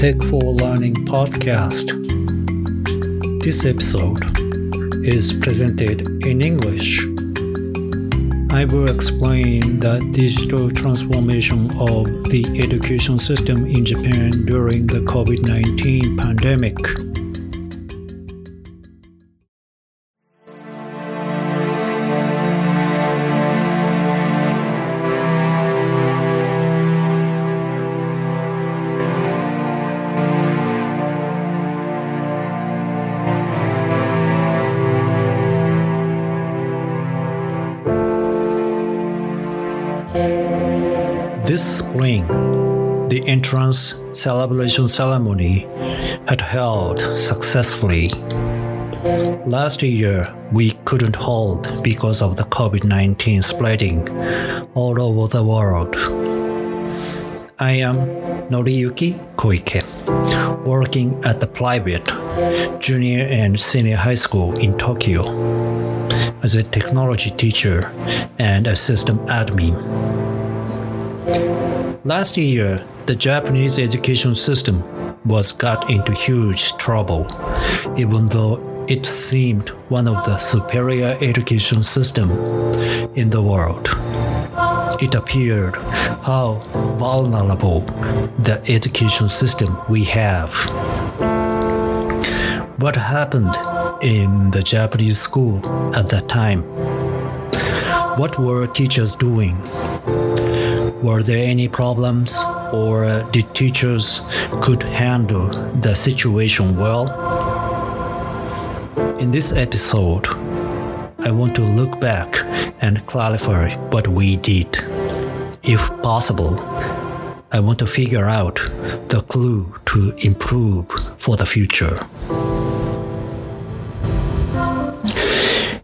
Tech for Learning podcast. This episode is presented in English. I will explain the digital transformation of the education system in Japan during the COVID 19 pandemic. Spring, the entrance celebration ceremony had held successfully. Last year, we couldn't hold because of the COVID 19 spreading all over the world. I am Noriyuki Koike, working at the private junior and senior high school in Tokyo as a technology teacher and a system admin. Last year, the Japanese education system was got into huge trouble, even though it seemed one of the superior education system in the world. It appeared how vulnerable the education system we have. What happened in the Japanese school at that time? What were teachers doing? Were there any problems or uh, did teachers could handle the situation well? In this episode, I want to look back and clarify what we did. If possible, I want to figure out the clue to improve for the future.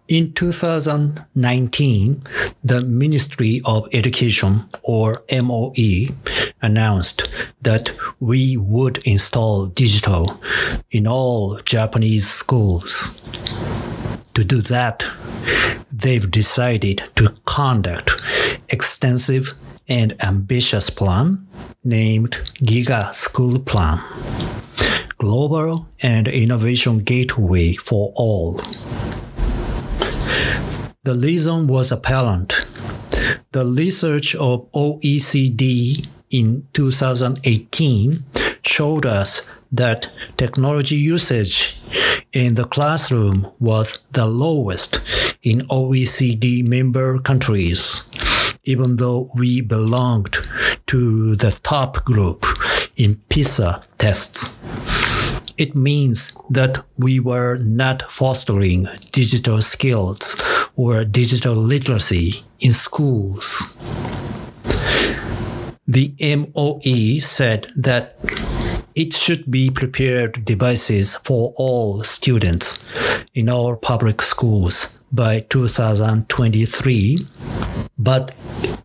In 2019, the Ministry of Education, or MOE, announced that we would install digital in all Japanese schools. To do that, they've decided to conduct extensive and ambitious plan named Giga School Plan, Global and Innovation Gateway for All. The reason was apparent. The research of OECD in 2018 showed us that technology usage in the classroom was the lowest in OECD member countries, even though we belonged to the top group in PISA tests. It means that we were not fostering digital skills or digital literacy in schools. The MOE said that it should be prepared devices for all students in our public schools by 2023. But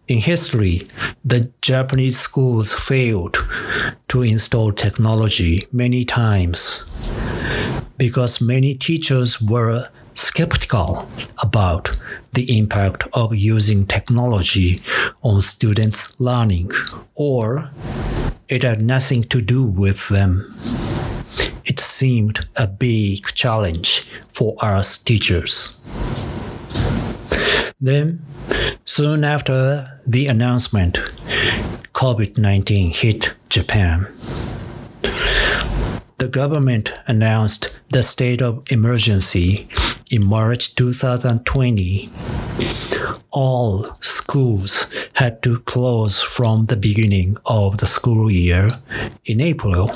in history, the Japanese schools failed to install technology many times because many teachers were skeptical about the impact of using technology on students' learning, or it had nothing to do with them. It seemed a big challenge for us teachers. Then, soon after the announcement, COVID 19 hit Japan. The government announced the state of emergency in March 2020. All schools had to close from the beginning of the school year in April.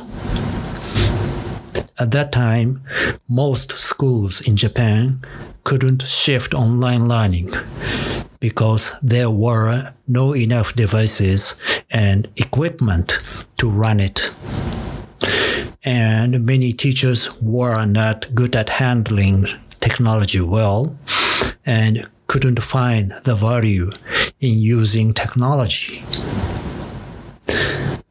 At that time, most schools in Japan couldn't shift online learning because there were no enough devices and equipment to run it. And many teachers were not good at handling technology well and couldn't find the value in using technology.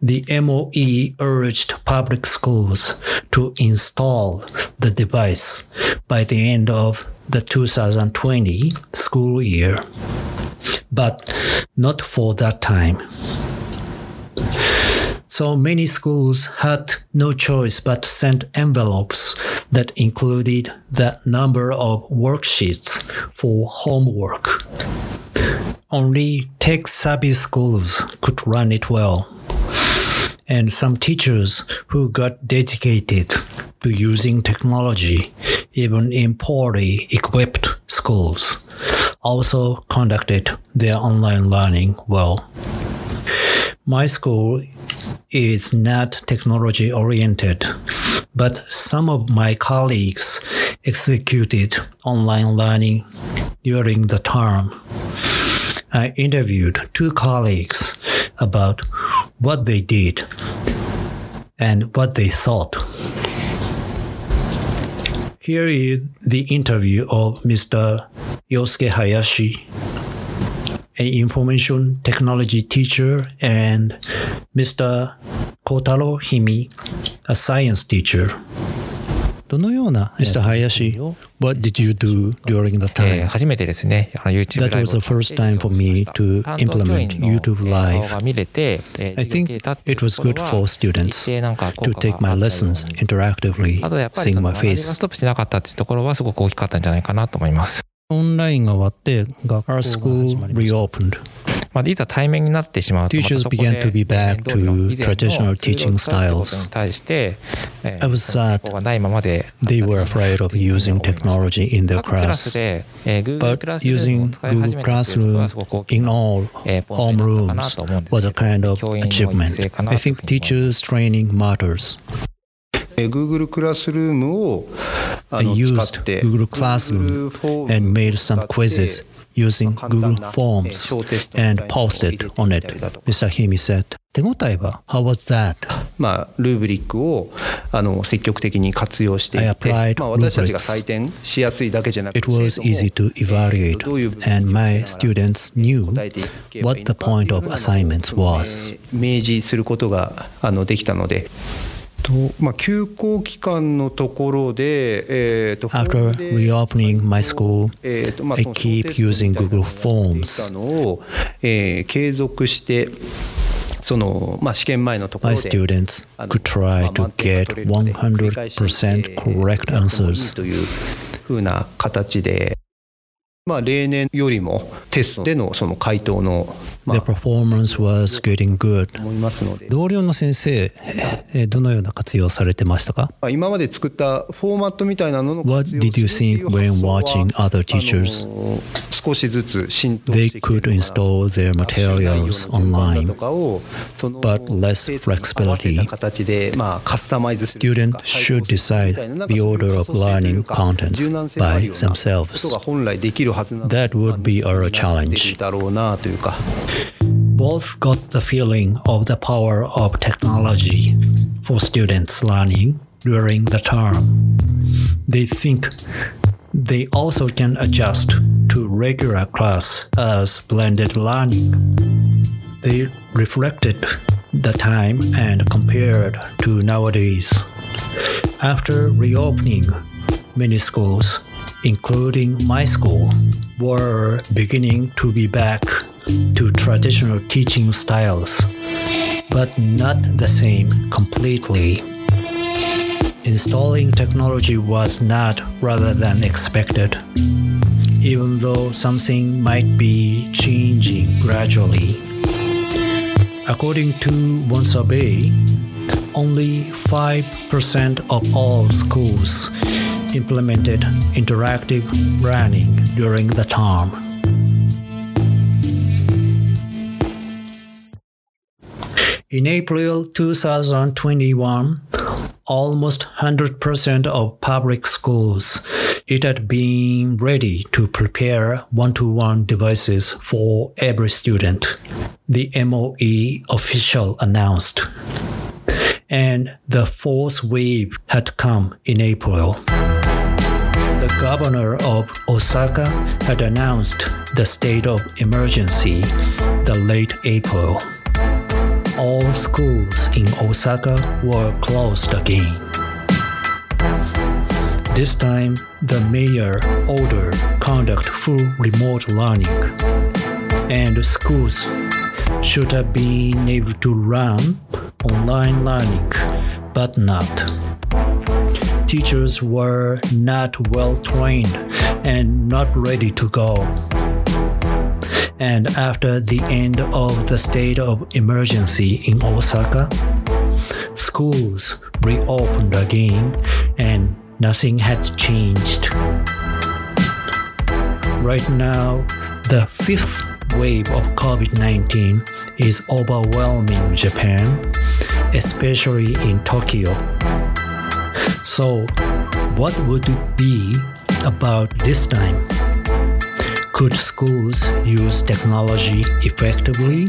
The MOE urged public schools to install the device by the end of the 2020 school year, but not for that time. So many schools had no choice but to send envelopes that included the number of worksheets for homework. Only tech savvy schools could run it well. And some teachers who got dedicated to using technology, even in poorly equipped schools, also conducted their online learning well. My school is not technology oriented, but some of my colleagues executed online learning during the term. I interviewed two colleagues about what they did and what they thought. Here is the interview of Mr. Yosuke Hayashi, an information technology teacher, and Mr. Kotaro Himi, a science teacher. どのような、Mr. Hayashi, what did you do during that time? 初めてですね、YouTube That was the first time for me to implement YouTube Live. I think it was good for students to take my lessons interactively, seeing my face. ストップしなかったというところはすごく大きかったんじゃないかなと思います。オンラインが終わって学校が始まりました。まあ、いざ対面になってしまうと、Teachers began to be back to traditional teaching styles. I was sad they were afraid of using technology in their class. But using Google Classroom in all homerooms was a kind of achievement. I think teachers' training matters. Google クラスルームを I used Google Classroom and made some quizzes using Google Forms and posted on it, Mr. Himi said. 手応えは How was that? まあ、ルーブリックをあの積極的に活用していって、まあ、私たちが採点しやすいだけじゃなくて、It was easy to evaluate, and my students knew what the point of assignments was. 明示することがあのできたので。とまあ、休校期間のところで、えー、と After reopening my school,、えとまあ、I keep using Google Forms. を、えー、継続してその、まあ、試験前のところで My students could try to get 100% correct answers. というふうな形でまあ、例年よりもテストでのその回答の、ま The あ、 performance was getting good. 思いますので、同僚の先生、えーどのような活用されてましたかまあ今まで作ったフォーマットみたいなのの What 活用 did you するっていう think when 発想は watching other teachers? あの少しずつ浸透 They してきて could るのかな install their 学習内容の materials 順番 online. だとかをその but less 生徒に合わせた flexibility. 形でまあカスタマイズするというか Students should 対応するみたい decide ななんか the そういう order of 発想性という learning か contents 柔軟性のある by ようなこと themselves. が本来できるはずなので That would be our challenge. Both got the feeling of the power of technology for students learning during the term. They think they also can adjust to regular class as blended learning. They reflected the time and compared to nowadays. After reopening, many schools including my school, were beginning to be back to traditional teaching styles, but not the same completely. Installing technology was not rather than expected, even though something might be changing gradually. According to one survey, only 5% of all schools implemented interactive learning during the term. In April 2021, almost 100% of public schools it had been ready to prepare one-to-one devices for every student the MOE official announced and the fourth wave had come in April governor of Osaka had announced the state of emergency the late April all schools in Osaka were closed again. This time, the mayor ordered conduct full remote learning, and schools should have been able to run online learning, but not. Teachers were not well trained and not ready to go. And after the end of the state of emergency in Osaka, schools reopened again and nothing had changed. Right now, the fifth wave of COVID 19 is overwhelming Japan, especially in Tokyo. So, what would it be about this time? Could schools use technology effectively?